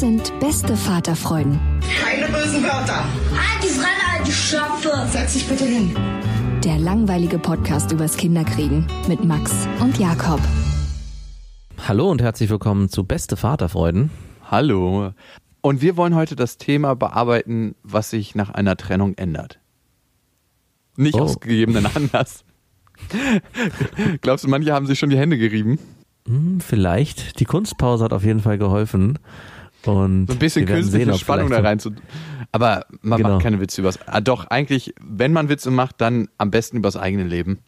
Das sind beste Vaterfreuden. Keine bösen Wörter. Halt die Fremde, alte Schöpfe. Setz dich bitte hin. Der langweilige Podcast übers Kinderkriegen mit Max und Jakob. Hallo und herzlich willkommen zu Beste Vaterfreuden. Hallo. Und wir wollen heute das Thema bearbeiten, was sich nach einer Trennung ändert. Nicht oh. aus gegebenen Anlass. Glaubst du, manche haben sich schon die Hände gerieben? Hm, vielleicht. Die Kunstpause hat auf jeden Fall geholfen. Und so ein bisschen künstliche Spannung da rein zu. Aber man genau. macht keine Witze übers. Ah, doch, eigentlich, wenn man Witze macht, dann am besten übers eigene Leben.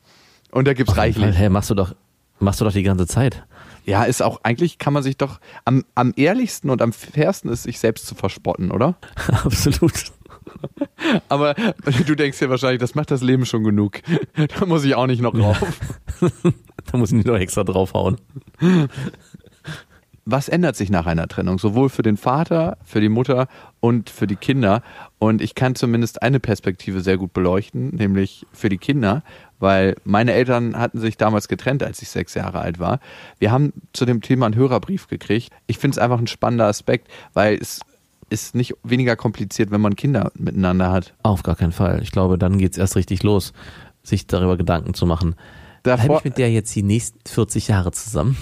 Und da gibt's reichlich. Hä, hey, machst du doch, machst du doch die ganze Zeit. Ja, ist auch, eigentlich kann man sich doch, am, am ehrlichsten und am fairsten ist, sich selbst zu verspotten, oder? Absolut. Aber du denkst ja wahrscheinlich, das macht das Leben schon genug. Da muss ich auch nicht noch drauf. da muss ich nicht noch extra draufhauen. Was ändert sich nach einer Trennung? Sowohl für den Vater, für die Mutter und für die Kinder. Und ich kann zumindest eine Perspektive sehr gut beleuchten, nämlich für die Kinder, weil meine Eltern hatten sich damals getrennt, als ich sechs Jahre alt war. Wir haben zu dem Thema einen Hörerbrief gekriegt. Ich finde es einfach ein spannender Aspekt, weil es ist nicht weniger kompliziert, wenn man Kinder miteinander hat. Auf gar keinen Fall. Ich glaube, dann geht es erst richtig los, sich darüber Gedanken zu machen. Davor, Bleib ich mit der jetzt die nächsten 40 Jahre zusammen?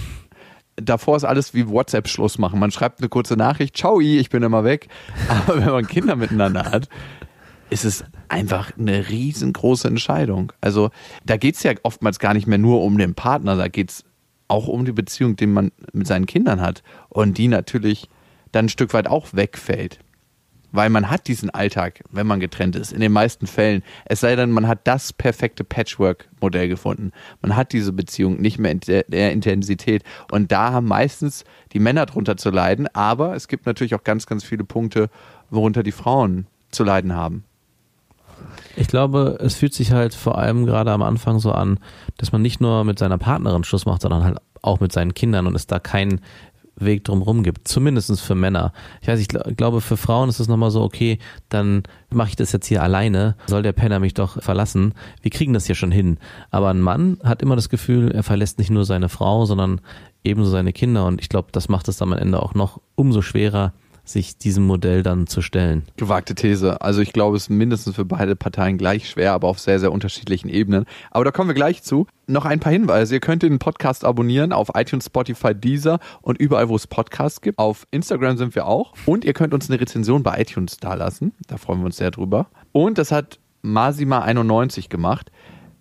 Davor ist alles wie WhatsApp Schluss machen. Man schreibt eine kurze Nachricht, ciao, ich bin immer weg. Aber wenn man Kinder miteinander hat, ist es einfach eine riesengroße Entscheidung. Also da geht es ja oftmals gar nicht mehr nur um den Partner, da geht es auch um die Beziehung, die man mit seinen Kindern hat und die natürlich dann ein Stück weit auch wegfällt. Weil man hat diesen Alltag, wenn man getrennt ist, in den meisten Fällen. Es sei denn, man hat das perfekte Patchwork-Modell gefunden. Man hat diese Beziehung nicht mehr in der Intensität. Und da haben meistens die Männer drunter zu leiden. Aber es gibt natürlich auch ganz, ganz viele Punkte, worunter die Frauen zu leiden haben. Ich glaube, es fühlt sich halt vor allem gerade am Anfang so an, dass man nicht nur mit seiner Partnerin Schluss macht, sondern halt auch mit seinen Kindern und es da keinen Weg drumherum gibt. Zumindest für Männer. Ich weiß, ich glaube, für Frauen ist es nochmal so, okay, dann mache ich das jetzt hier alleine. Soll der Penner mich doch verlassen? Wir kriegen das hier schon hin. Aber ein Mann hat immer das Gefühl, er verlässt nicht nur seine Frau, sondern ebenso seine Kinder. Und ich glaube, das macht es dann am Ende auch noch umso schwerer, sich diesem Modell dann zu stellen. Gewagte These. Also ich glaube, es ist mindestens für beide Parteien gleich schwer, aber auf sehr, sehr unterschiedlichen Ebenen. Aber da kommen wir gleich zu. Noch ein paar Hinweise. Ihr könnt den Podcast abonnieren auf iTunes, Spotify, Deezer und überall, wo es Podcasts gibt. Auf Instagram sind wir auch. Und ihr könnt uns eine Rezension bei iTunes dalassen. Da freuen wir uns sehr drüber. Und das hat Masima91 gemacht.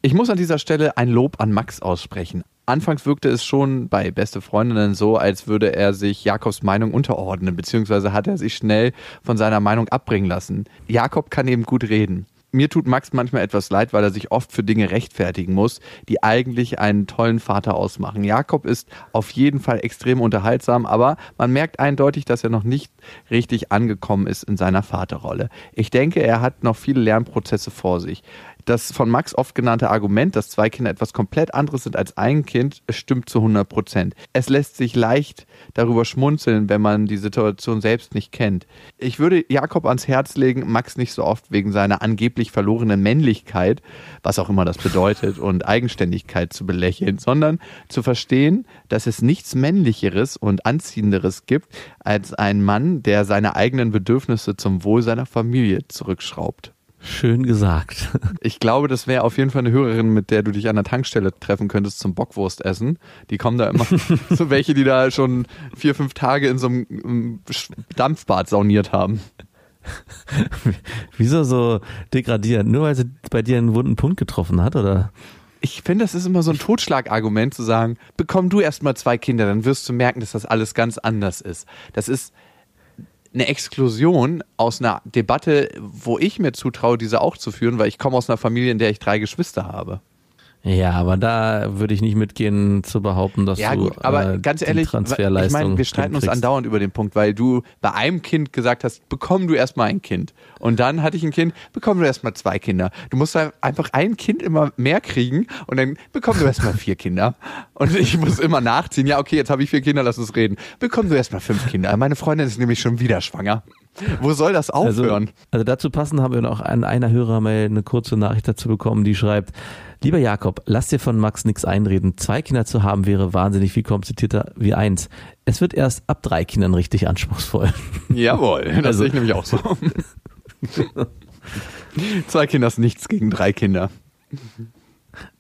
Ich muss an dieser Stelle ein Lob an Max aussprechen. Anfangs wirkte es schon bei Beste Freundinnen so, als würde er sich Jakobs Meinung unterordnen, beziehungsweise hat er sich schnell von seiner Meinung abbringen lassen. Jakob kann eben gut reden. Mir tut Max manchmal etwas leid, weil er sich oft für Dinge rechtfertigen muss, die eigentlich einen tollen Vater ausmachen. Jakob ist auf jeden Fall extrem unterhaltsam, aber man merkt eindeutig, dass er noch nicht richtig angekommen ist in seiner Vaterrolle. Ich denke, er hat noch viele Lernprozesse vor sich das von Max oft genannte Argument, dass zwei Kinder etwas komplett anderes sind als ein Kind, stimmt zu 100 Prozent. Es lässt sich leicht darüber schmunzeln, wenn man die Situation selbst nicht kennt. Ich würde Jakob ans Herz legen, Max nicht so oft wegen seiner angeblich verlorenen Männlichkeit, was auch immer das bedeutet, und Eigenständigkeit zu belächeln, sondern zu verstehen, dass es nichts Männlicheres und Anziehenderes gibt als ein Mann, der seine eigenen Bedürfnisse zum Wohl seiner Familie zurückschraubt. Schön gesagt. Ich glaube, das wäre auf jeden Fall eine Hörerin, mit der du dich an der Tankstelle treffen könntest zum Bockwurstessen. Die kommen da immer, so welche, die da schon vier, fünf Tage in so einem Dampfbad sauniert haben. Wieso so degradierend? Nur weil sie bei dir einen wunden Punkt getroffen hat, oder? Ich finde, das ist immer so ein Totschlagargument zu sagen, bekomm du erstmal zwei Kinder, dann wirst du merken, dass das alles ganz anders ist. Das ist eine Exklusion aus einer Debatte, wo ich mir zutraue, diese auch zu führen, weil ich komme aus einer Familie, in der ich drei Geschwister habe. Ja, aber da würde ich nicht mitgehen zu behaupten, dass Ja du gut, aber äh, ganz ehrlich, ich Transferleistung meine, wir streiten uns andauernd über den Punkt, weil du bei einem Kind gesagt hast, bekomm du erstmal ein Kind. Und dann hatte ich ein Kind, bekomm du erstmal zwei Kinder. Du musst einfach ein Kind immer mehr kriegen und dann bekomm du erstmal vier Kinder. Und ich muss immer nachziehen, ja okay, jetzt habe ich vier Kinder, lass uns reden. Bekomm du erstmal fünf Kinder. Meine Freundin ist nämlich schon wieder schwanger. Wo soll das Also, aufhören? also dazu passend haben wir noch an einer Hörermail eine kurze Nachricht dazu bekommen, die schreibt, lieber Jakob, lass dir von Max nichts einreden. Zwei Kinder zu haben wäre wahnsinnig viel komplizierter wie eins. Es wird erst ab drei Kindern richtig anspruchsvoll. Jawohl, das Also- sehe ich nämlich auch so. zwei Kinder ist nichts gegen drei Kinder.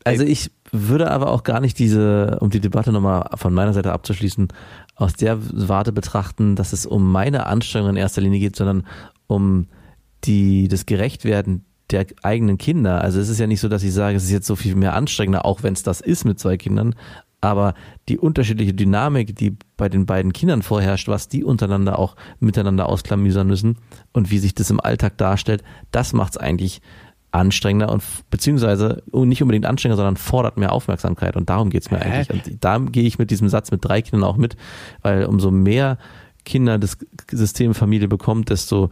Also ich würde aber auch gar nicht diese, um die Debatte nochmal von meiner Seite abzuschließen, aus der Warte betrachten, dass es um meine Anstrengung in erster Linie geht, sondern um die, das Gerechtwerden der eigenen Kinder. Also es ist ja nicht so, dass ich sage, es ist jetzt so viel mehr anstrengender, auch wenn es das ist mit zwei Kindern. Aber die unterschiedliche Dynamik, die bei den beiden Kindern vorherrscht, was die untereinander auch miteinander ausklamüsern müssen und wie sich das im Alltag darstellt, das macht es eigentlich anstrengender und beziehungsweise nicht unbedingt anstrengender, sondern fordert mehr Aufmerksamkeit und darum geht's mir Hä? eigentlich. Und da gehe ich mit diesem Satz mit drei Kindern auch mit, weil umso mehr Kinder das System Familie bekommt, desto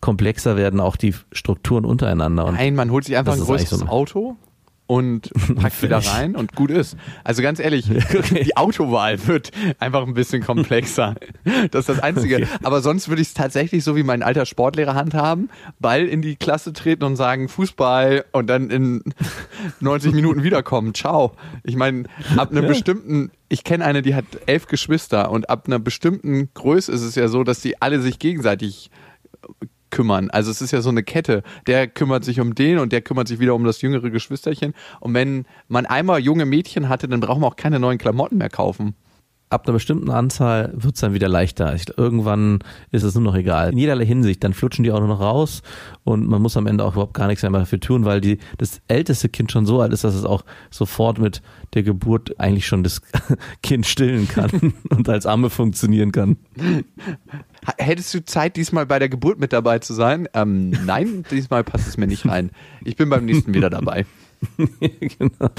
komplexer werden auch die Strukturen untereinander. Und Nein, man holt sich einfach ein größeres so- Auto und packt wieder rein und gut ist. Also ganz ehrlich, die Autowahl wird einfach ein bisschen komplexer. Das ist das Einzige. Okay. Aber sonst würde ich es tatsächlich so wie mein alter Sportlehrer handhaben, Ball in die Klasse treten und sagen Fußball und dann in 90 Minuten wiederkommen. Ciao. Ich meine, ab einem bestimmten, ich kenne eine, die hat elf Geschwister und ab einer bestimmten Größe ist es ja so, dass die alle sich gegenseitig kümmern. Also es ist ja so eine Kette. Der kümmert sich um den und der kümmert sich wieder um das jüngere Geschwisterchen. Und wenn man einmal junge Mädchen hatte, dann braucht man auch keine neuen Klamotten mehr kaufen. Ab einer bestimmten Anzahl wird's dann wieder leichter. Ich, irgendwann ist es nur noch egal. In jederlei Hinsicht. Dann flutschen die auch nur noch raus und man muss am Ende auch überhaupt gar nichts mehr dafür tun, weil die, das älteste Kind schon so alt ist, dass es auch sofort mit der Geburt eigentlich schon das Kind stillen kann und als Amme funktionieren kann. Hättest du Zeit, diesmal bei der Geburt mit dabei zu sein? Ähm, nein, diesmal passt es mir nicht rein. Ich bin beim nächsten wieder dabei. genau.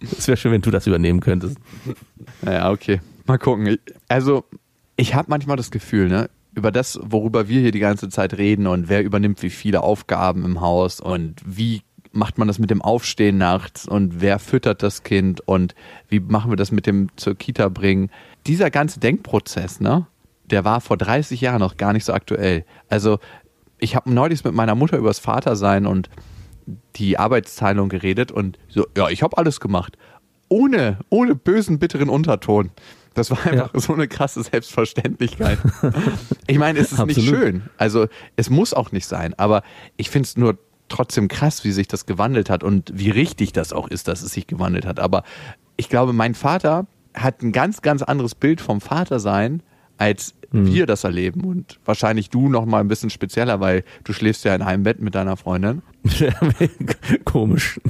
Es wäre schön, wenn du das übernehmen könntest. Naja, okay. Mal gucken. Also, ich habe manchmal das Gefühl, ne, über das, worüber wir hier die ganze Zeit reden und wer übernimmt wie viele Aufgaben im Haus und wie macht man das mit dem Aufstehen nachts und wer füttert das Kind und wie machen wir das mit dem zur Kita bringen. Dieser ganze Denkprozess, ne, der war vor 30 Jahren noch gar nicht so aktuell. Also, ich habe neulich mit meiner Mutter übers Vatersein und die Arbeitsteilung geredet und so, ja, ich habe alles gemacht. Ohne, ohne bösen, bitteren Unterton. Das war einfach so eine krasse Selbstverständlichkeit. ich meine, es ist nicht Absolut. schön. Also es muss auch nicht sein. Aber ich finde es nur trotzdem krass, wie sich das gewandelt hat und wie richtig das auch ist, dass es sich gewandelt hat. Aber ich glaube, mein Vater hat ein ganz, ganz anderes Bild vom Vatersein, als wir das erleben. Und wahrscheinlich du noch mal ein bisschen spezieller, weil du schläfst ja in einem Bett mit deiner Freundin. Komisch.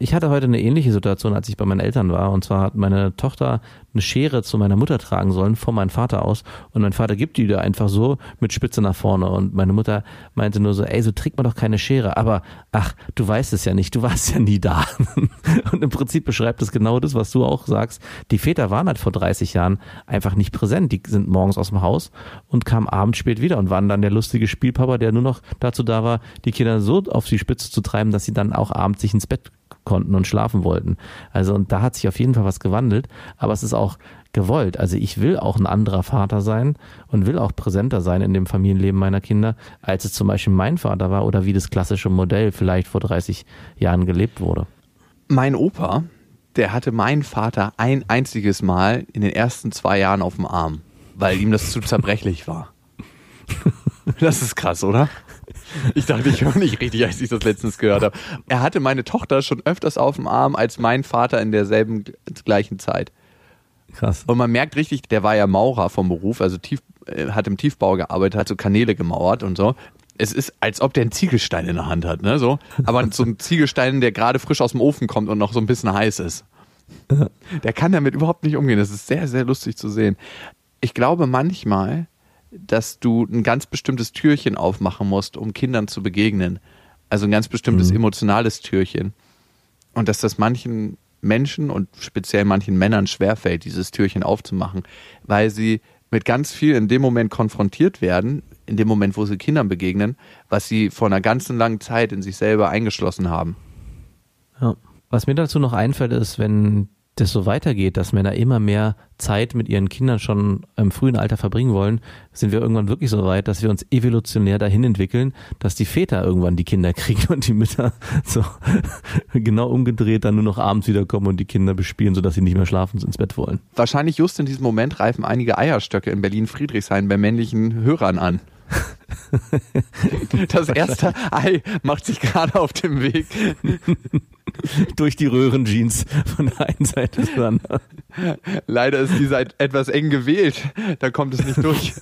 Ich hatte heute eine ähnliche Situation, als ich bei meinen Eltern war. Und zwar hat meine Tochter eine Schere zu meiner Mutter tragen sollen, von meinem Vater aus. Und mein Vater gibt die da einfach so mit Spitze nach vorne. Und meine Mutter meinte nur so, ey, so trägt man doch keine Schere. Aber ach, du weißt es ja nicht, du warst ja nie da. Und im Prinzip beschreibt es genau das, was du auch sagst. Die Väter waren halt vor 30 Jahren einfach nicht präsent. Die sind morgens aus dem Haus und kamen abends spät wieder und waren dann der lustige Spielpapa, der nur noch dazu da war, die Kinder so auf die Spitze zu treiben, dass sie dann auch abends sich ins Bett konnten und schlafen wollten. Also und da hat sich auf jeden Fall was gewandelt, aber es ist auch gewollt. Also ich will auch ein anderer Vater sein und will auch präsenter sein in dem Familienleben meiner Kinder, als es zum Beispiel mein Vater war oder wie das klassische Modell vielleicht vor 30 Jahren gelebt wurde. Mein Opa, der hatte meinen Vater ein einziges Mal in den ersten zwei Jahren auf dem Arm, weil ihm das zu zerbrechlich war. Das ist krass, oder? Ich dachte, ich höre nicht richtig, als ich das letztens gehört habe. Er hatte meine Tochter schon öfters auf dem Arm als mein Vater in derselben gleichen Zeit. Krass. Und man merkt richtig, der war ja Maurer vom Beruf, also tief, äh, hat im Tiefbau gearbeitet, hat so Kanäle gemauert und so. Es ist, als ob der einen Ziegelstein in der Hand hat, ne, so. Aber so ein Ziegelstein, der gerade frisch aus dem Ofen kommt und noch so ein bisschen heiß ist. Der kann damit überhaupt nicht umgehen. Das ist sehr, sehr lustig zu sehen. Ich glaube manchmal, dass du ein ganz bestimmtes Türchen aufmachen musst, um Kindern zu begegnen. Also ein ganz bestimmtes Mhm. emotionales Türchen. Und dass das manchen Menschen und speziell manchen Männern schwerfällt, dieses Türchen aufzumachen, weil sie mit ganz viel in dem Moment konfrontiert werden, in dem Moment, wo sie Kindern begegnen, was sie vor einer ganzen langen Zeit in sich selber eingeschlossen haben. Ja. Was mir dazu noch einfällt, ist, wenn das so weitergeht, dass Männer immer mehr Zeit mit ihren Kindern schon im frühen Alter verbringen wollen, sind wir irgendwann wirklich so weit, dass wir uns evolutionär dahin entwickeln, dass die Väter irgendwann die Kinder kriegen und die Mütter so genau umgedreht dann nur noch abends wiederkommen und die Kinder bespielen, sodass sie nicht mehr schlafen und ins Bett wollen. Wahrscheinlich just in diesem Moment reifen einige Eierstöcke in Berlin-Friedrichshain bei männlichen Hörern an. Das erste Ei macht sich gerade auf dem Weg. Durch die Röhrenjeans von der einen Seite zur anderen. Leider ist die Seite etwas eng gewählt. Da kommt es nicht durch.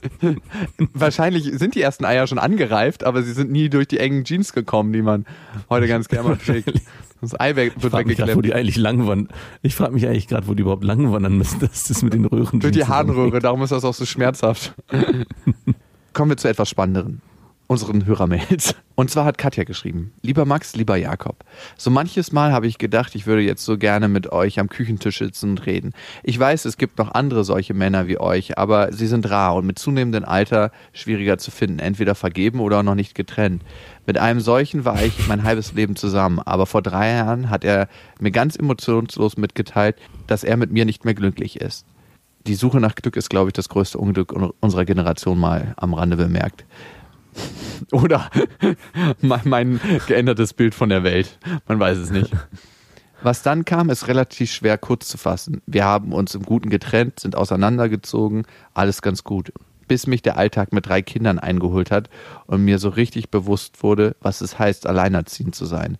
Wahrscheinlich sind die ersten Eier schon angereift, aber sie sind nie durch die engen Jeans gekommen, die man heute ganz gerne mal trägt. Das Ei weg- wird frage mich gerade, wo weggeklemmt. die eigentlich lang wandern. Ich frage mich eigentlich gerade, wo die überhaupt lang wandern müssen. Das ist mit den Röhrenjeans. Durch die. Harnröhre, darum ist das auch so schmerzhaft. Kommen wir zu etwas Spannenderen. Unseren Hörermails. Und zwar hat Katja geschrieben, lieber Max, lieber Jakob, so manches Mal habe ich gedacht, ich würde jetzt so gerne mit euch am Küchentisch sitzen und reden. Ich weiß, es gibt noch andere solche Männer wie euch, aber sie sind rar und mit zunehmendem Alter schwieriger zu finden, entweder vergeben oder noch nicht getrennt. Mit einem solchen war ich mein halbes Leben zusammen, aber vor drei Jahren hat er mir ganz emotionslos mitgeteilt, dass er mit mir nicht mehr glücklich ist die Suche nach Glück ist, glaube ich, das größte Unglück un- unserer Generation mal am Rande bemerkt. Oder mein, mein geändertes Bild von der Welt. Man weiß es nicht. Was dann kam, ist relativ schwer kurz zu fassen. Wir haben uns im Guten getrennt, sind auseinandergezogen, alles ganz gut. Bis mich der Alltag mit drei Kindern eingeholt hat und mir so richtig bewusst wurde, was es heißt, alleinerziehend zu sein.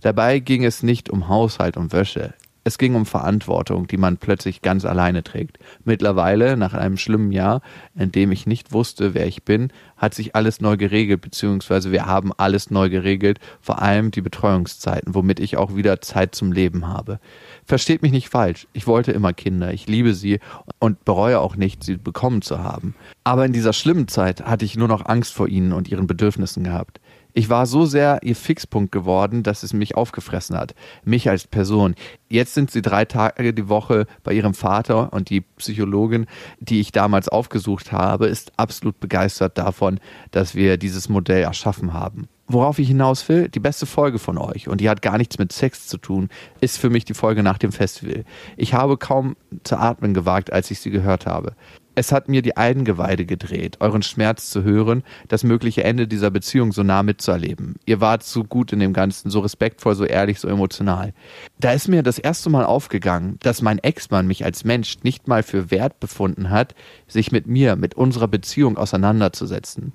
Dabei ging es nicht um Haushalt und Wäsche. Es ging um Verantwortung, die man plötzlich ganz alleine trägt. Mittlerweile, nach einem schlimmen Jahr, in dem ich nicht wusste, wer ich bin, hat sich alles neu geregelt, beziehungsweise wir haben alles neu geregelt, vor allem die Betreuungszeiten, womit ich auch wieder Zeit zum Leben habe. Versteht mich nicht falsch, ich wollte immer Kinder, ich liebe sie und bereue auch nicht, sie bekommen zu haben. Aber in dieser schlimmen Zeit hatte ich nur noch Angst vor ihnen und ihren Bedürfnissen gehabt. Ich war so sehr ihr Fixpunkt geworden, dass es mich aufgefressen hat. Mich als Person. Jetzt sind sie drei Tage die Woche bei ihrem Vater und die Psychologin, die ich damals aufgesucht habe, ist absolut begeistert davon, dass wir dieses Modell erschaffen haben. Worauf ich hinaus will, die beste Folge von euch, und die hat gar nichts mit Sex zu tun, ist für mich die Folge nach dem Festival. Ich habe kaum zu atmen gewagt, als ich sie gehört habe. Es hat mir die Eingeweide gedreht, euren Schmerz zu hören, das mögliche Ende dieser Beziehung so nah mitzuerleben. Ihr wart so gut in dem Ganzen, so respektvoll, so ehrlich, so emotional. Da ist mir das erste Mal aufgegangen, dass mein Ex-Mann mich als Mensch nicht mal für wert befunden hat, sich mit mir, mit unserer Beziehung auseinanderzusetzen.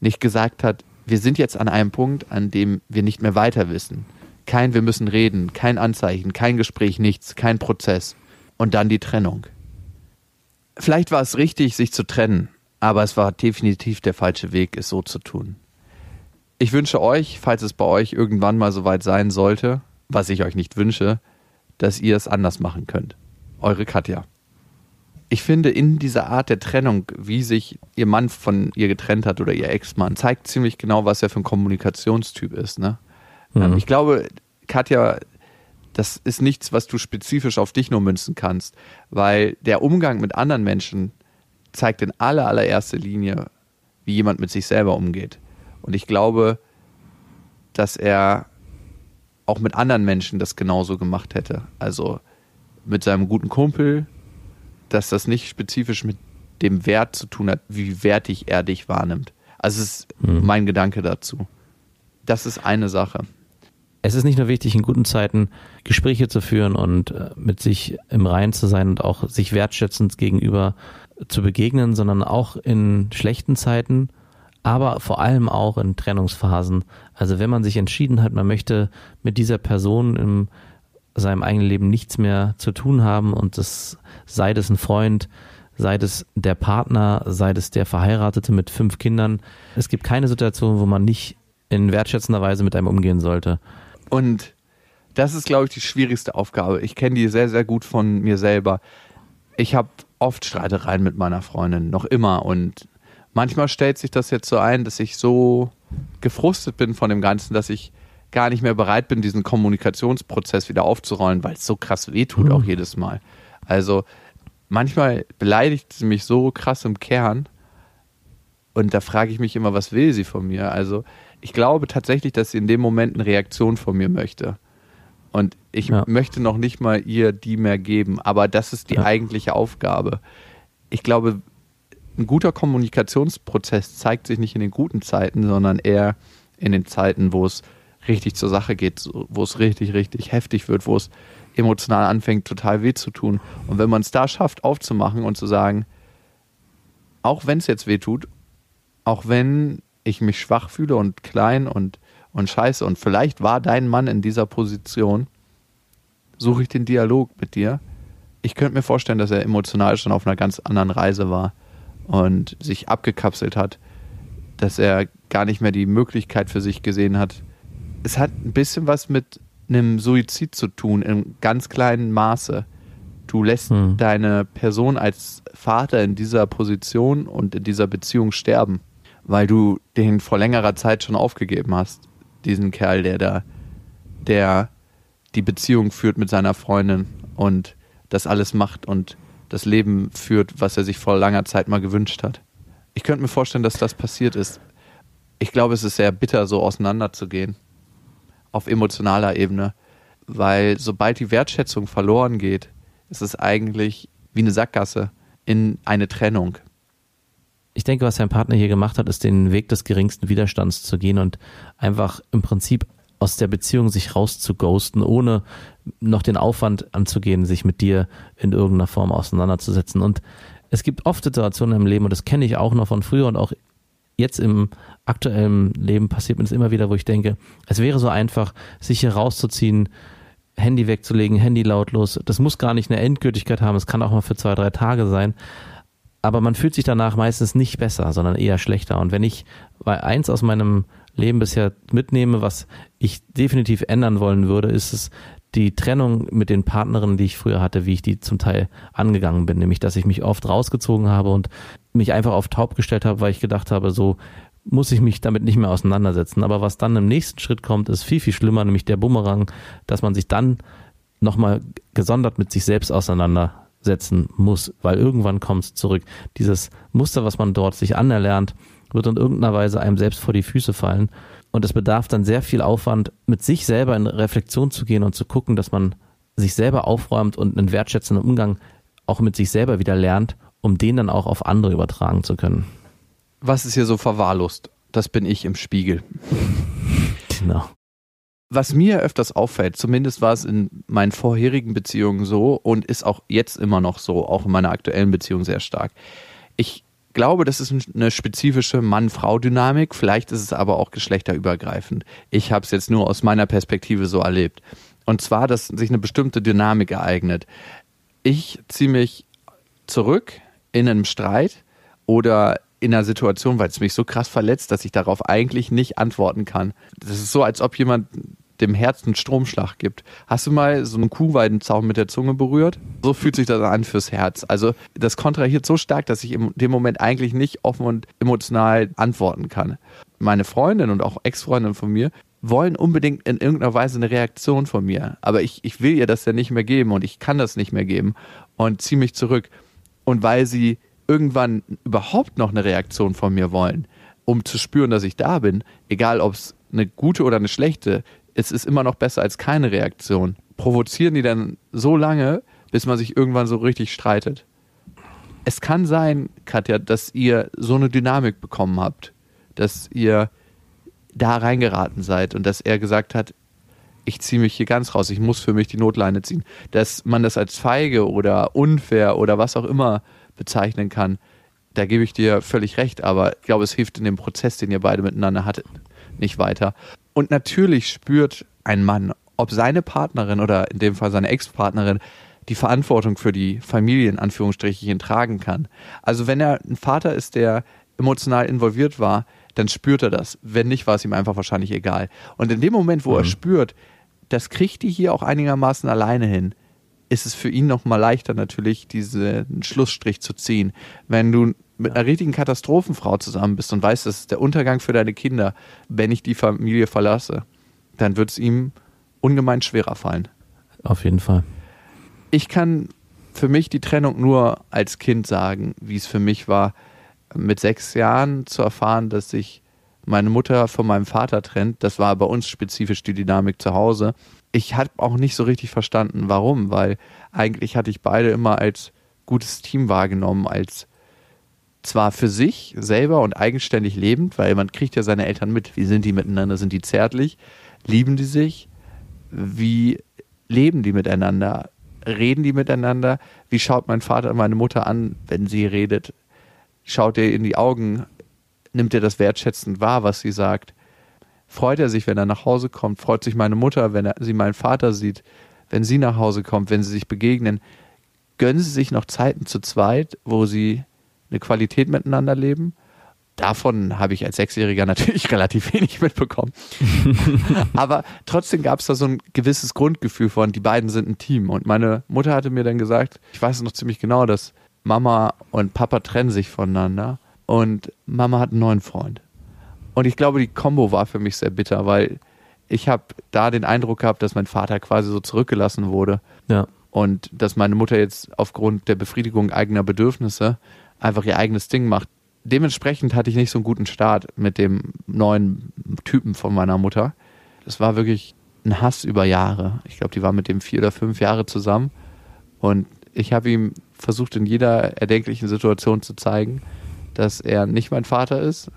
Nicht gesagt hat, wir sind jetzt an einem Punkt, an dem wir nicht mehr weiter wissen. Kein wir müssen reden, kein Anzeichen, kein Gespräch, nichts, kein Prozess. Und dann die Trennung. Vielleicht war es richtig, sich zu trennen, aber es war definitiv der falsche Weg, es so zu tun. Ich wünsche euch, falls es bei euch irgendwann mal soweit sein sollte, was ich euch nicht wünsche, dass ihr es anders machen könnt. Eure Katja. Ich finde, in dieser Art der Trennung, wie sich ihr Mann von ihr getrennt hat oder ihr Ex-Mann, zeigt ziemlich genau, was er für ein Kommunikationstyp ist. Ne? Ähm, Ich glaube, Katja, das ist nichts, was du spezifisch auf dich nur münzen kannst, weil der Umgang mit anderen Menschen zeigt in aller, allererster Linie, wie jemand mit sich selber umgeht. Und ich glaube, dass er auch mit anderen Menschen das genauso gemacht hätte. Also mit seinem guten Kumpel, dass das nicht spezifisch mit dem Wert zu tun hat, wie wertig er dich wahrnimmt. Also es ist mein Gedanke dazu. Das ist eine Sache. Es ist nicht nur wichtig, in guten Zeiten Gespräche zu führen und äh, mit sich im Reinen zu sein und auch sich wertschätzend gegenüber zu begegnen, sondern auch in schlechten Zeiten aber vor allem auch in Trennungsphasen. Also wenn man sich entschieden hat, man möchte mit dieser Person in seinem eigenen Leben nichts mehr zu tun haben und das sei es ein Freund, sei es der Partner, sei es der Verheiratete mit fünf Kindern. Es gibt keine Situation, wo man nicht in wertschätzender Weise mit einem umgehen sollte. Und das ist, glaube ich, die schwierigste Aufgabe. Ich kenne die sehr, sehr gut von mir selber. Ich habe oft Streitereien mit meiner Freundin, noch immer. Und manchmal stellt sich das jetzt so ein, dass ich so gefrustet bin von dem Ganzen, dass ich gar nicht mehr bereit bin, diesen Kommunikationsprozess wieder aufzurollen, weil es so krass wehtut, mhm. auch jedes Mal. Also manchmal beleidigt sie mich so krass im Kern und da frage ich mich immer, was will sie von mir? Also ich glaube tatsächlich, dass sie in dem Moment eine Reaktion von mir möchte. Und ich ja. möchte noch nicht mal ihr die mehr geben, aber das ist die ja. eigentliche Aufgabe. Ich glaube, ein guter Kommunikationsprozess zeigt sich nicht in den guten Zeiten, sondern eher in den Zeiten, wo es richtig zur Sache geht, wo es richtig, richtig heftig wird, wo es emotional anfängt, total weh zu tun. Und wenn man es da schafft, aufzumachen und zu sagen, auch wenn es jetzt weh tut, auch wenn ich mich schwach fühle und klein und, und scheiße und vielleicht war dein Mann in dieser Position, suche ich den Dialog mit dir. Ich könnte mir vorstellen, dass er emotional schon auf einer ganz anderen Reise war und sich abgekapselt hat, dass er gar nicht mehr die Möglichkeit für sich gesehen hat. Es hat ein bisschen was mit einem Suizid zu tun, im ganz kleinen Maße. Du lässt hm. deine Person als Vater in dieser Position und in dieser Beziehung sterben, weil du den vor längerer Zeit schon aufgegeben hast. Diesen Kerl, der da, der die Beziehung führt mit seiner Freundin und das alles macht und das Leben führt, was er sich vor langer Zeit mal gewünscht hat. Ich könnte mir vorstellen, dass das passiert ist. Ich glaube, es ist sehr bitter, so auseinanderzugehen. Auf emotionaler Ebene. Weil sobald die Wertschätzung verloren geht, ist es eigentlich wie eine Sackgasse in eine Trennung. Ich denke, was sein Partner hier gemacht hat, ist den Weg des geringsten Widerstands zu gehen und einfach im Prinzip aus der Beziehung sich rauszughosten, ohne noch den Aufwand anzugehen, sich mit dir in irgendeiner Form auseinanderzusetzen. Und es gibt oft Situationen im Leben, und das kenne ich auch noch von früher und auch jetzt im aktuellen Leben passiert mir das immer wieder, wo ich denke, es wäre so einfach, sich hier rauszuziehen, Handy wegzulegen, Handy lautlos. Das muss gar nicht eine Endgültigkeit haben, es kann auch mal für zwei, drei Tage sein. Aber man fühlt sich danach meistens nicht besser, sondern eher schlechter. Und wenn ich eins aus meinem Leben bisher mitnehme, was ich definitiv ändern wollen würde, ist es die Trennung mit den Partnerinnen, die ich früher hatte, wie ich die zum Teil angegangen bin. Nämlich, dass ich mich oft rausgezogen habe und mich einfach auf taub gestellt habe, weil ich gedacht habe, so muss ich mich damit nicht mehr auseinandersetzen. Aber was dann im nächsten Schritt kommt, ist viel, viel schlimmer, nämlich der Bumerang, dass man sich dann nochmal gesondert mit sich selbst auseinandersetzen muss, weil irgendwann kommt es zurück. Dieses Muster, was man dort sich anerlernt, wird in irgendeiner Weise einem selbst vor die Füße fallen. Und es bedarf dann sehr viel Aufwand, mit sich selber in Reflexion zu gehen und zu gucken, dass man sich selber aufräumt und einen wertschätzenden Umgang auch mit sich selber wieder lernt, um den dann auch auf andere übertragen zu können. Was ist hier so verwahrlost? Das bin ich im Spiegel. Genau. Was mir öfters auffällt, zumindest war es in meinen vorherigen Beziehungen so und ist auch jetzt immer noch so, auch in meiner aktuellen Beziehung sehr stark. Ich glaube, das ist eine spezifische Mann-Frau-Dynamik. Vielleicht ist es aber auch geschlechterübergreifend. Ich habe es jetzt nur aus meiner Perspektive so erlebt. Und zwar, dass sich eine bestimmte Dynamik ereignet. Ich ziehe mich zurück in einem Streit oder in einer Situation, weil es mich so krass verletzt, dass ich darauf eigentlich nicht antworten kann. Das ist so, als ob jemand dem Herz einen Stromschlag gibt. Hast du mal so einen Kuhweidenzaun mit der Zunge berührt? So fühlt sich das an fürs Herz. Also das kontrahiert so stark, dass ich in dem Moment eigentlich nicht offen und emotional antworten kann. Meine Freundin und auch Ex-Freundin von mir wollen unbedingt in irgendeiner Weise eine Reaktion von mir. Aber ich, ich will ihr das ja nicht mehr geben und ich kann das nicht mehr geben und ziehe mich zurück. Und weil sie irgendwann überhaupt noch eine Reaktion von mir wollen, um zu spüren, dass ich da bin, egal ob es eine gute oder eine schlechte, es ist immer noch besser als keine Reaktion. Provozieren die dann so lange, bis man sich irgendwann so richtig streitet. Es kann sein, Katja, dass ihr so eine Dynamik bekommen habt, dass ihr da reingeraten seid und dass er gesagt hat, ich ziehe mich hier ganz raus, ich muss für mich die Notleine ziehen. Dass man das als feige oder unfair oder was auch immer bezeichnen kann, Da gebe ich dir völlig recht, aber ich glaube, es hilft in dem Prozess, den ihr beide miteinander hattet, nicht weiter. Und natürlich spürt ein Mann, ob seine Partnerin oder in dem Fall seine Ex-Partnerin die Verantwortung für die Familie in Anführungsstrichen tragen kann. Also wenn er ein Vater ist, der emotional involviert war, dann spürt er das. Wenn nicht, war es ihm einfach wahrscheinlich egal. Und in dem Moment, wo mhm. er spürt, das kriegt die hier auch einigermaßen alleine hin, ist es für ihn nochmal leichter natürlich, diesen Schlussstrich zu ziehen. Wenn du mit einer richtigen Katastrophenfrau zusammen bist und weißt, das ist der Untergang für deine Kinder, wenn ich die Familie verlasse, dann wird es ihm ungemein schwerer fallen. Auf jeden Fall. Ich kann für mich die Trennung nur als Kind sagen, wie es für mich war, mit sechs Jahren zu erfahren, dass sich meine Mutter von meinem Vater trennt. Das war bei uns spezifisch die Dynamik zu Hause. Ich habe auch nicht so richtig verstanden, warum, weil eigentlich hatte ich beide immer als gutes Team wahrgenommen, als zwar für sich selber und eigenständig lebend, weil man kriegt ja seine Eltern mit. Wie sind die miteinander? Sind die zärtlich? Lieben die sich? Wie leben die miteinander? Reden die miteinander? Wie schaut mein Vater meine Mutter an, wenn sie redet? Schaut er in die Augen? Nimmt er das wertschätzend wahr, was sie sagt? Freut er sich, wenn er nach Hause kommt? Freut sich meine Mutter, wenn er, sie meinen Vater sieht? Wenn sie nach Hause kommt, wenn sie sich begegnen? Gönnen sie sich noch Zeiten zu zweit, wo sie eine Qualität miteinander leben? Davon habe ich als Sechsjähriger natürlich relativ wenig mitbekommen. Aber trotzdem gab es da so ein gewisses Grundgefühl von, die beiden sind ein Team. Und meine Mutter hatte mir dann gesagt, ich weiß es noch ziemlich genau, dass Mama und Papa trennen sich voneinander und Mama hat einen neuen Freund. Und ich glaube, die Kombo war für mich sehr bitter, weil ich habe da den Eindruck gehabt, dass mein Vater quasi so zurückgelassen wurde. Ja. Und dass meine Mutter jetzt aufgrund der Befriedigung eigener Bedürfnisse einfach ihr eigenes Ding macht. Dementsprechend hatte ich nicht so einen guten Start mit dem neuen Typen von meiner Mutter. Das war wirklich ein Hass über Jahre. Ich glaube, die war mit dem vier oder fünf Jahre zusammen. Und ich habe ihm versucht, in jeder erdenklichen Situation zu zeigen, dass er nicht mein Vater ist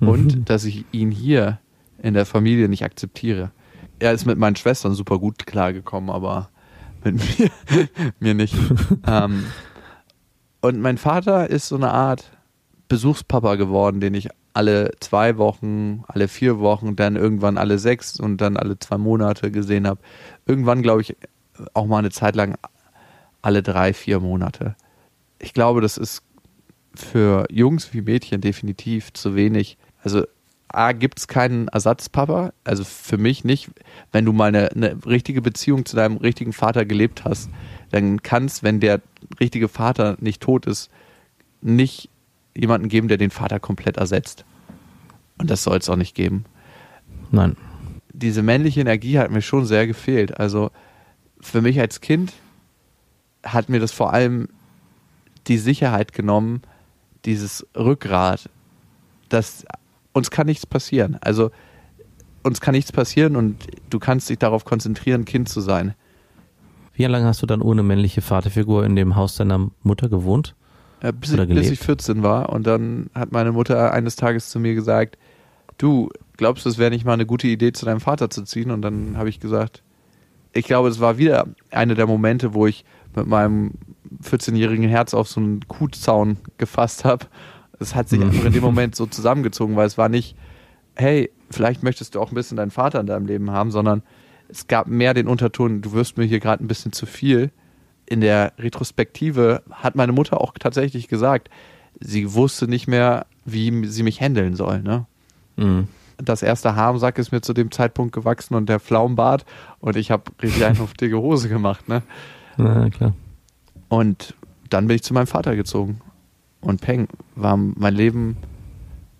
und mhm. dass ich ihn hier in der Familie nicht akzeptiere. Er ist mit meinen Schwestern super gut klargekommen, aber mit mir, mir nicht. ähm, und mein Vater ist so eine Art Besuchspapa geworden, den ich alle zwei Wochen, alle vier Wochen, dann irgendwann alle sechs und dann alle zwei Monate gesehen habe. Irgendwann, glaube ich, auch mal eine Zeit lang alle drei, vier Monate. Ich glaube, das ist für Jungs wie Mädchen definitiv zu wenig. Also A, gibt es keinen Ersatzpapa, also für mich nicht. Wenn du mal eine, eine richtige Beziehung zu deinem richtigen Vater gelebt hast, dann kann es, wenn der richtige Vater nicht tot ist, nicht jemanden geben, der den Vater komplett ersetzt. Und das soll es auch nicht geben. Nein. Diese männliche Energie hat mir schon sehr gefehlt. Also für mich als Kind hat mir das vor allem die Sicherheit genommen, dieses Rückgrat, dass uns kann nichts passieren. Also uns kann nichts passieren und du kannst dich darauf konzentrieren, Kind zu sein. Wie lange hast du dann ohne männliche Vaterfigur in dem Haus deiner Mutter gewohnt? Ja, bis, ich, bis ich 14 war und dann hat meine Mutter eines Tages zu mir gesagt, du, glaubst du, es wäre nicht mal eine gute Idee, zu deinem Vater zu ziehen? Und dann habe ich gesagt, ich glaube, es war wieder einer der Momente, wo ich mit meinem 14-jährigen Herz auf so einen Kuhzaun gefasst habe. Es hat sich mhm. einfach in dem Moment so zusammengezogen, weil es war nicht, hey, vielleicht möchtest du auch ein bisschen deinen Vater in deinem Leben haben, sondern es gab mehr den Unterton, du wirst mir hier gerade ein bisschen zu viel. In der Retrospektive hat meine Mutter auch tatsächlich gesagt, sie wusste nicht mehr, wie sie mich handeln soll. Ne? Mhm. Das erste Harmsack ist mir zu dem Zeitpunkt gewachsen und der Pflaumenbart und ich habe richtig eine auf dicke Hose gemacht. Ne? Na klar. Und dann bin ich zu meinem Vater gezogen. Und Peng war mein Leben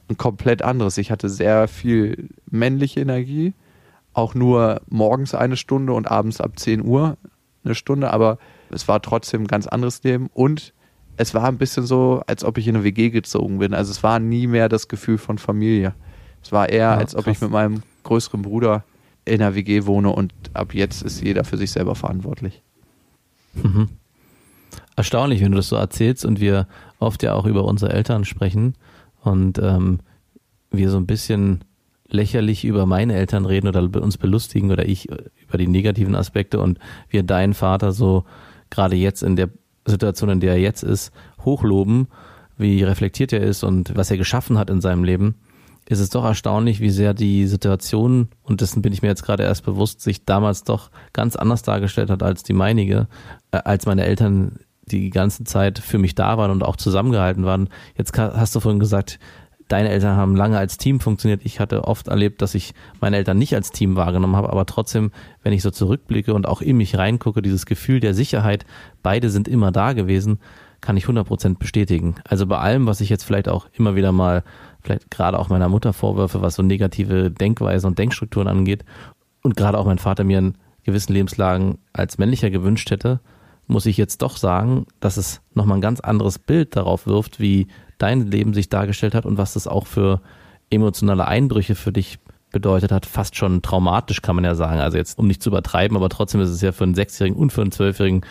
ein komplett anderes. Ich hatte sehr viel männliche Energie, auch nur morgens eine Stunde und abends ab 10 Uhr eine Stunde, aber es war trotzdem ein ganz anderes Leben und es war ein bisschen so, als ob ich in eine WG gezogen bin. Also es war nie mehr das Gefühl von Familie. Es war eher, ja, als ob ich mit meinem größeren Bruder in einer WG wohne und ab jetzt ist jeder für sich selber verantwortlich. Mhm. Erstaunlich, wenn du das so erzählst und wir oft ja auch über unsere Eltern sprechen und ähm, wir so ein bisschen lächerlich über meine Eltern reden oder uns belustigen oder ich über die negativen Aspekte und wir deinen Vater so gerade jetzt in der Situation, in der er jetzt ist, hochloben, wie reflektiert er ist und was er geschaffen hat in seinem Leben, ist es doch erstaunlich, wie sehr die Situation, und dessen bin ich mir jetzt gerade erst bewusst, sich damals doch ganz anders dargestellt hat als die meinige, äh, als meine Eltern die ganze Zeit für mich da waren und auch zusammengehalten waren. Jetzt hast du vorhin gesagt, deine Eltern haben lange als Team funktioniert. Ich hatte oft erlebt, dass ich meine Eltern nicht als Team wahrgenommen habe, aber trotzdem, wenn ich so zurückblicke und auch in mich reingucke, dieses Gefühl der Sicherheit, beide sind immer da gewesen, kann ich 100% bestätigen. Also bei allem, was ich jetzt vielleicht auch immer wieder mal, vielleicht gerade auch meiner Mutter vorwürfe, was so negative Denkweisen und Denkstrukturen angeht und gerade auch mein Vater mir in gewissen Lebenslagen als männlicher gewünscht hätte, muss ich jetzt doch sagen, dass es nochmal ein ganz anderes Bild darauf wirft, wie dein Leben sich dargestellt hat und was das auch für emotionale Einbrüche für dich bedeutet hat, fast schon traumatisch kann man ja sagen. Also jetzt, um nicht zu übertreiben, aber trotzdem ist es ja für einen Sechsjährigen und für einen Zwölfjährigen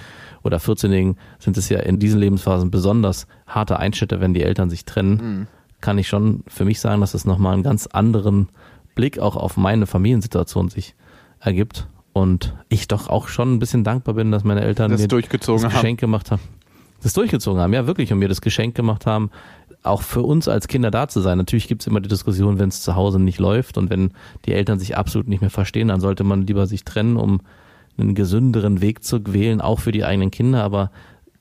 oder 14-Jährigen sind es ja in diesen Lebensphasen besonders harte Einschnitte, wenn die Eltern sich trennen. Mhm. Kann ich schon für mich sagen, dass es nochmal einen ganz anderen Blick auch auf meine Familiensituation sich ergibt. Und ich doch auch schon ein bisschen dankbar bin, dass meine Eltern das mir durchgezogen das Geschenk haben. gemacht haben. Das durchgezogen haben, ja wirklich, und mir das Geschenk gemacht haben, auch für uns als Kinder da zu sein. Natürlich gibt es immer die Diskussion, wenn es zu Hause nicht läuft und wenn die Eltern sich absolut nicht mehr verstehen, dann sollte man lieber sich trennen, um einen gesünderen Weg zu wählen, auch für die eigenen Kinder. Aber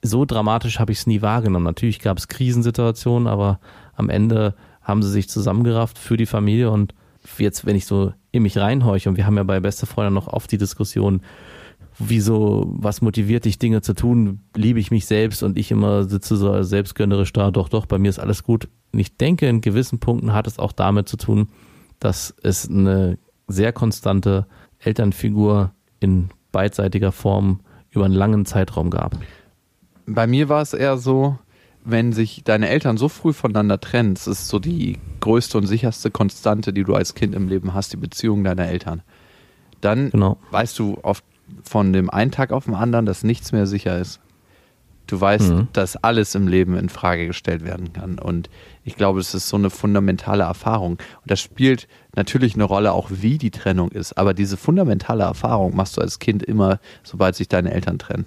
so dramatisch habe ich es nie wahrgenommen. Natürlich gab es Krisensituationen, aber am Ende haben sie sich zusammengerafft für die Familie und jetzt, wenn ich so in mich reinhorche, und wir haben ja bei Beste Freunde noch oft die Diskussion, wieso, was motiviert dich, Dinge zu tun? Liebe ich mich selbst und ich immer sitze so selbstgönnerisch da, doch, doch, bei mir ist alles gut. Und ich denke, in gewissen Punkten hat es auch damit zu tun, dass es eine sehr konstante Elternfigur in beidseitiger Form über einen langen Zeitraum gab. Bei mir war es eher so, wenn sich deine Eltern so früh voneinander trennen, das ist so die größte und sicherste Konstante, die du als Kind im Leben hast, die Beziehung deiner Eltern. Dann genau. weißt du oft von dem einen Tag auf den anderen, dass nichts mehr sicher ist. Du weißt, mhm. dass alles im Leben in Frage gestellt werden kann. Und ich glaube, es ist so eine fundamentale Erfahrung. Und das spielt natürlich eine Rolle, auch wie die Trennung ist. Aber diese fundamentale Erfahrung machst du als Kind immer, sobald sich deine Eltern trennen.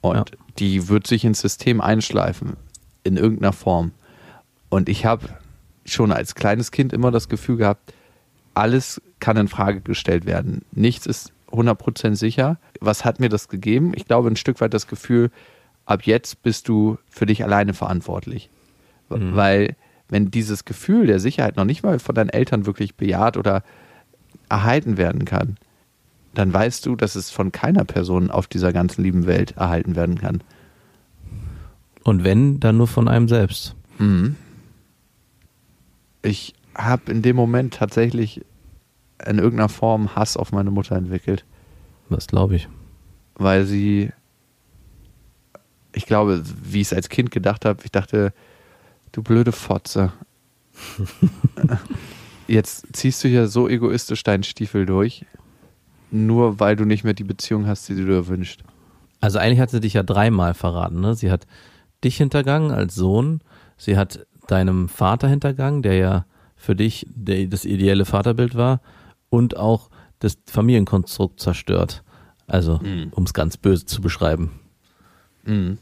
Und ja. die wird sich ins System einschleifen, in irgendeiner Form. Und ich habe schon als kleines Kind immer das Gefühl gehabt, alles kann in Frage gestellt werden. Nichts ist 100% sicher. Was hat mir das gegeben? Ich glaube, ein Stück weit das Gefühl, ab jetzt bist du für dich alleine verantwortlich. Mhm. Weil wenn dieses Gefühl der Sicherheit noch nicht mal von deinen Eltern wirklich bejaht oder erhalten werden kann, dann weißt du, dass es von keiner Person auf dieser ganzen lieben Welt erhalten werden kann. Und wenn, dann nur von einem selbst. Mhm. Ich habe in dem Moment tatsächlich in irgendeiner Form Hass auf meine Mutter entwickelt. Das glaube ich. Weil sie ich glaube, wie ich es als Kind gedacht habe, ich dachte, du blöde Fotze. Jetzt ziehst du hier so egoistisch deinen Stiefel durch, nur weil du nicht mehr die Beziehung hast, die du dir wünschst. Also eigentlich hat sie dich ja dreimal verraten. Ne? Sie hat dich hintergangen als Sohn, sie hat deinem Vater hintergangen, der ja für dich der, das ideelle Vaterbild war, und auch das Familienkonstrukt zerstört. Also, mhm. um es ganz böse zu beschreiben. Mhm.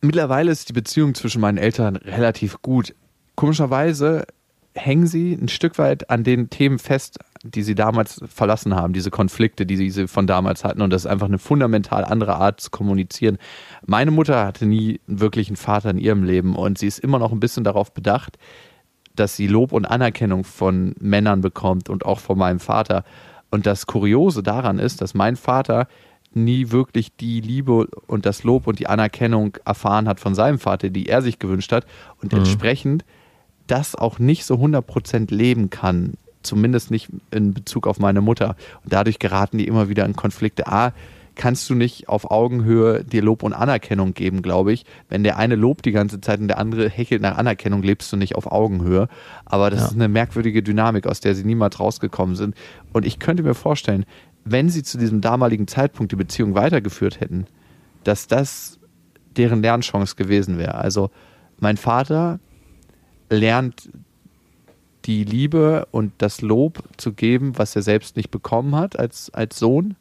Mittlerweile ist die Beziehung zwischen meinen Eltern relativ gut. Komischerweise hängen sie ein Stück weit an den Themen fest, die sie damals verlassen haben, diese Konflikte, die sie von damals hatten. Und das ist einfach eine fundamental andere Art zu kommunizieren. Meine Mutter hatte nie wirklich einen Vater in ihrem Leben und sie ist immer noch ein bisschen darauf bedacht, dass sie Lob und Anerkennung von Männern bekommt und auch von meinem Vater. Und das Kuriose daran ist, dass mein Vater nie wirklich die Liebe und das Lob und die Anerkennung erfahren hat von seinem Vater, die er sich gewünscht hat und mhm. entsprechend das auch nicht so 100% leben kann, zumindest nicht in Bezug auf meine Mutter. Und dadurch geraten die immer wieder in Konflikte. A, kannst du nicht auf Augenhöhe dir Lob und Anerkennung geben, glaube ich. Wenn der eine lobt die ganze Zeit und der andere hechelt nach Anerkennung, lebst du nicht auf Augenhöhe. Aber das ja. ist eine merkwürdige Dynamik, aus der sie niemals rausgekommen sind. Und ich könnte mir vorstellen, wenn sie zu diesem damaligen Zeitpunkt die Beziehung weitergeführt hätten, dass das deren Lernchance gewesen wäre. Also mein Vater lernt die Liebe und das Lob zu geben, was er selbst nicht bekommen hat als, als Sohn.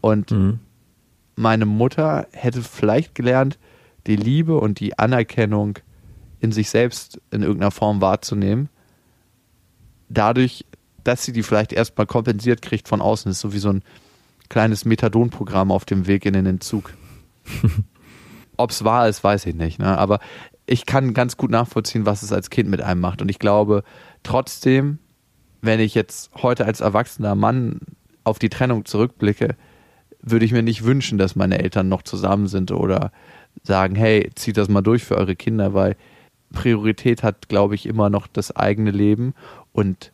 Und mhm. meine Mutter hätte vielleicht gelernt, die Liebe und die Anerkennung in sich selbst in irgendeiner Form wahrzunehmen. Dadurch, dass sie die vielleicht erstmal kompensiert kriegt von außen, ist so wie so ein kleines Methadon-Programm auf dem Weg in den Entzug. Ob es wahr ist, weiß ich nicht. Ne? Aber ich kann ganz gut nachvollziehen, was es als Kind mit einem macht. Und ich glaube trotzdem, wenn ich jetzt heute als erwachsener Mann auf die Trennung zurückblicke, würde ich mir nicht wünschen, dass meine Eltern noch zusammen sind oder sagen, hey, zieht das mal durch für eure Kinder, weil Priorität hat, glaube ich, immer noch das eigene Leben und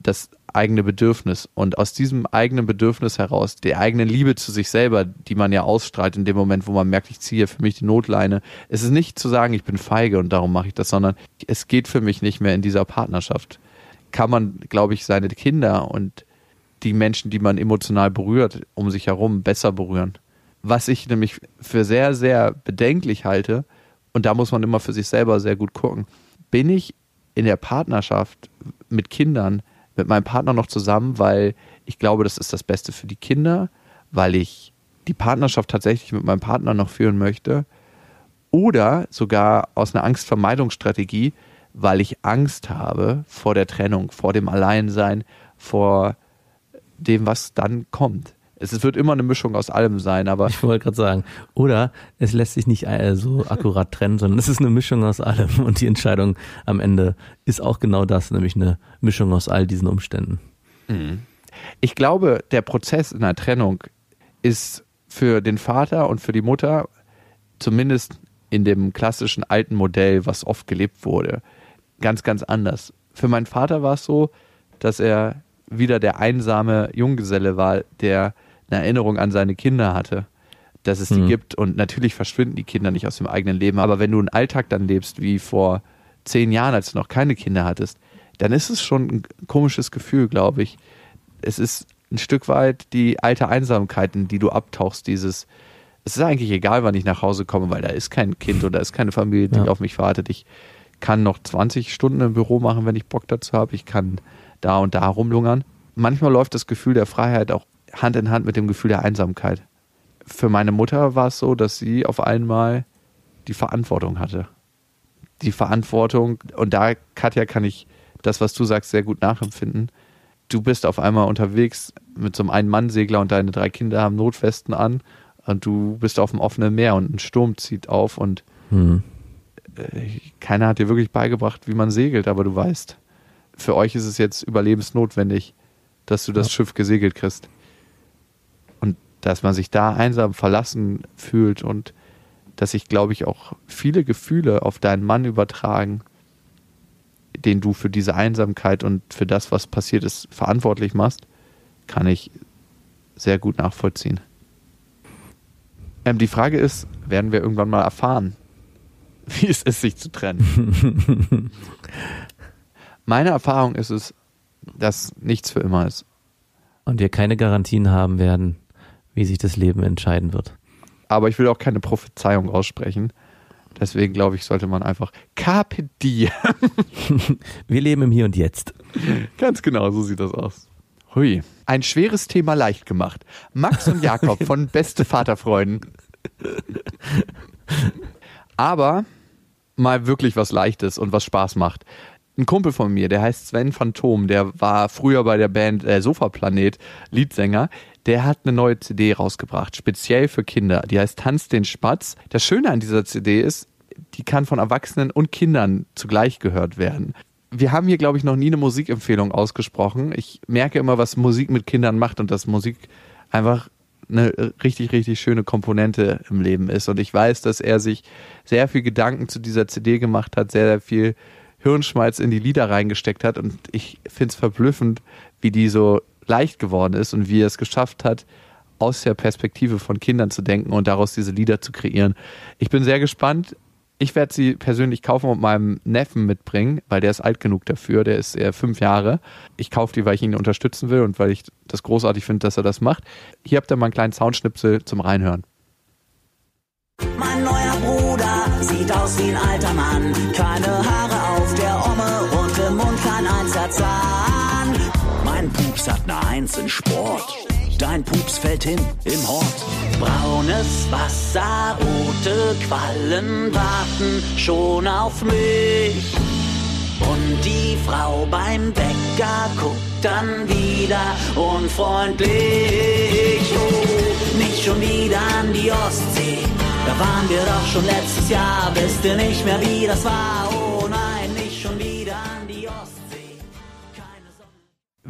das eigene Bedürfnis. Und aus diesem eigenen Bedürfnis heraus, der eigenen Liebe zu sich selber, die man ja ausstrahlt in dem Moment, wo man merkt, ich ziehe für mich die Notleine, es ist nicht zu sagen, ich bin feige und darum mache ich das, sondern es geht für mich nicht mehr in dieser Partnerschaft. Kann man, glaube ich, seine Kinder und die Menschen, die man emotional berührt, um sich herum besser berühren. Was ich nämlich für sehr, sehr bedenklich halte, und da muss man immer für sich selber sehr gut gucken, bin ich in der Partnerschaft mit Kindern, mit meinem Partner noch zusammen, weil ich glaube, das ist das Beste für die Kinder, weil ich die Partnerschaft tatsächlich mit meinem Partner noch führen möchte oder sogar aus einer Angstvermeidungsstrategie, weil ich Angst habe vor der Trennung, vor dem Alleinsein, vor dem, was dann kommt. Es wird immer eine Mischung aus allem sein, aber. Ich wollte gerade sagen. Oder es lässt sich nicht äh, so akkurat trennen, sondern es ist eine Mischung aus allem und die Entscheidung am Ende ist auch genau das, nämlich eine Mischung aus all diesen Umständen. Mhm. Ich glaube, der Prozess in der Trennung ist für den Vater und für die Mutter, zumindest in dem klassischen alten Modell, was oft gelebt wurde, ganz, ganz anders. Für meinen Vater war es so, dass er wieder der einsame Junggeselle war, der eine Erinnerung an seine Kinder hatte, dass es die mhm. gibt. Und natürlich verschwinden die Kinder nicht aus dem eigenen Leben. Aber wenn du einen Alltag dann lebst, wie vor zehn Jahren, als du noch keine Kinder hattest, dann ist es schon ein komisches Gefühl, glaube ich. Es ist ein Stück weit die alte Einsamkeit, in die du abtauchst, dieses, es ist eigentlich egal, wann ich nach Hause komme, weil da ist kein Kind oder da ist keine Familie, die ja. auf mich wartet. Ich kann noch 20 Stunden im Büro machen, wenn ich Bock dazu habe. Ich kann da und da rumlungern. Manchmal läuft das Gefühl der Freiheit auch Hand in Hand mit dem Gefühl der Einsamkeit. Für meine Mutter war es so, dass sie auf einmal die Verantwortung hatte. Die Verantwortung, und da, Katja, kann ich das, was du sagst, sehr gut nachempfinden. Du bist auf einmal unterwegs mit so einem Ein-Mann-Segler und deine drei Kinder haben Notwesten an und du bist auf dem offenen Meer und ein Sturm zieht auf und hm. keiner hat dir wirklich beigebracht, wie man segelt, aber du weißt, für euch ist es jetzt überlebensnotwendig, dass du das ja. Schiff gesegelt kriegst dass man sich da einsam verlassen fühlt und dass sich, glaube ich, auch viele Gefühle auf deinen Mann übertragen, den du für diese Einsamkeit und für das, was passiert ist, verantwortlich machst, kann ich sehr gut nachvollziehen. Ähm, die Frage ist, werden wir irgendwann mal erfahren, wie es ist, sich zu trennen? Meine Erfahrung ist es, dass nichts für immer ist. Und wir keine Garantien haben werden, wie sich das Leben entscheiden wird. Aber ich will auch keine Prophezeiung aussprechen. Deswegen glaube ich, sollte man einfach Carpe diem. Wir leben im Hier und Jetzt. Ganz genau, so sieht das aus. Hui. Ein schweres Thema leicht gemacht. Max und Jakob von Beste Vaterfreunden. Aber mal wirklich was Leichtes und was Spaß macht. Ein Kumpel von mir, der heißt Sven Phantom, der war früher bei der Band äh, Sofaplanet Leadsänger der hat eine neue CD rausgebracht, speziell für Kinder. Die heißt Tanz den Spatz. Das Schöne an dieser CD ist, die kann von Erwachsenen und Kindern zugleich gehört werden. Wir haben hier, glaube ich, noch nie eine Musikempfehlung ausgesprochen. Ich merke immer, was Musik mit Kindern macht und dass Musik einfach eine richtig, richtig schöne Komponente im Leben ist. Und ich weiß, dass er sich sehr viel Gedanken zu dieser CD gemacht hat, sehr, sehr viel Hirnschmalz in die Lieder reingesteckt hat. Und ich finde es verblüffend, wie die so leicht geworden ist und wie er es geschafft hat, aus der Perspektive von Kindern zu denken und daraus diese Lieder zu kreieren. Ich bin sehr gespannt. Ich werde sie persönlich kaufen und meinem Neffen mitbringen, weil der ist alt genug dafür. Der ist eher fünf Jahre. Ich kaufe die, weil ich ihn unterstützen will und weil ich das großartig finde, dass er das macht. Hier habt ihr mal einen kleinen Soundschnipsel zum Reinhören. Mein neuer Bruder sieht aus wie ein alter Mann. Keine Haare Zahn. Mein Pups hat ne Eins in Sport. Dein Pups fällt hin im Hort. Braunes Wasser, Rote Quallen warten schon auf mich. Und die Frau beim Bäcker guckt dann wieder unfreundlich. Oh, nicht schon wieder an die Ostsee. Da waren wir doch schon letztes Jahr. Wisst ihr nicht mehr, wie das war?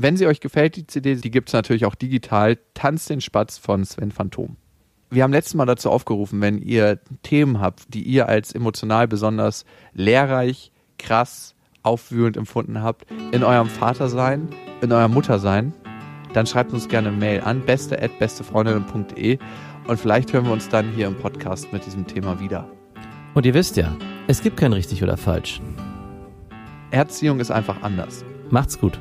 Wenn sie euch gefällt, die CD, die gibt es natürlich auch digital. Tanz den Spatz von Sven Phantom. Wir haben letztes Mal dazu aufgerufen, wenn ihr Themen habt, die ihr als emotional besonders lehrreich, krass, aufwühlend empfunden habt, in eurem Vatersein, in eurem Muttersein, dann schreibt uns gerne eine Mail an beste@bestefreundinnen.de und vielleicht hören wir uns dann hier im Podcast mit diesem Thema wieder. Und ihr wisst ja, es gibt kein richtig oder falsch. Erziehung ist einfach anders. Macht's gut.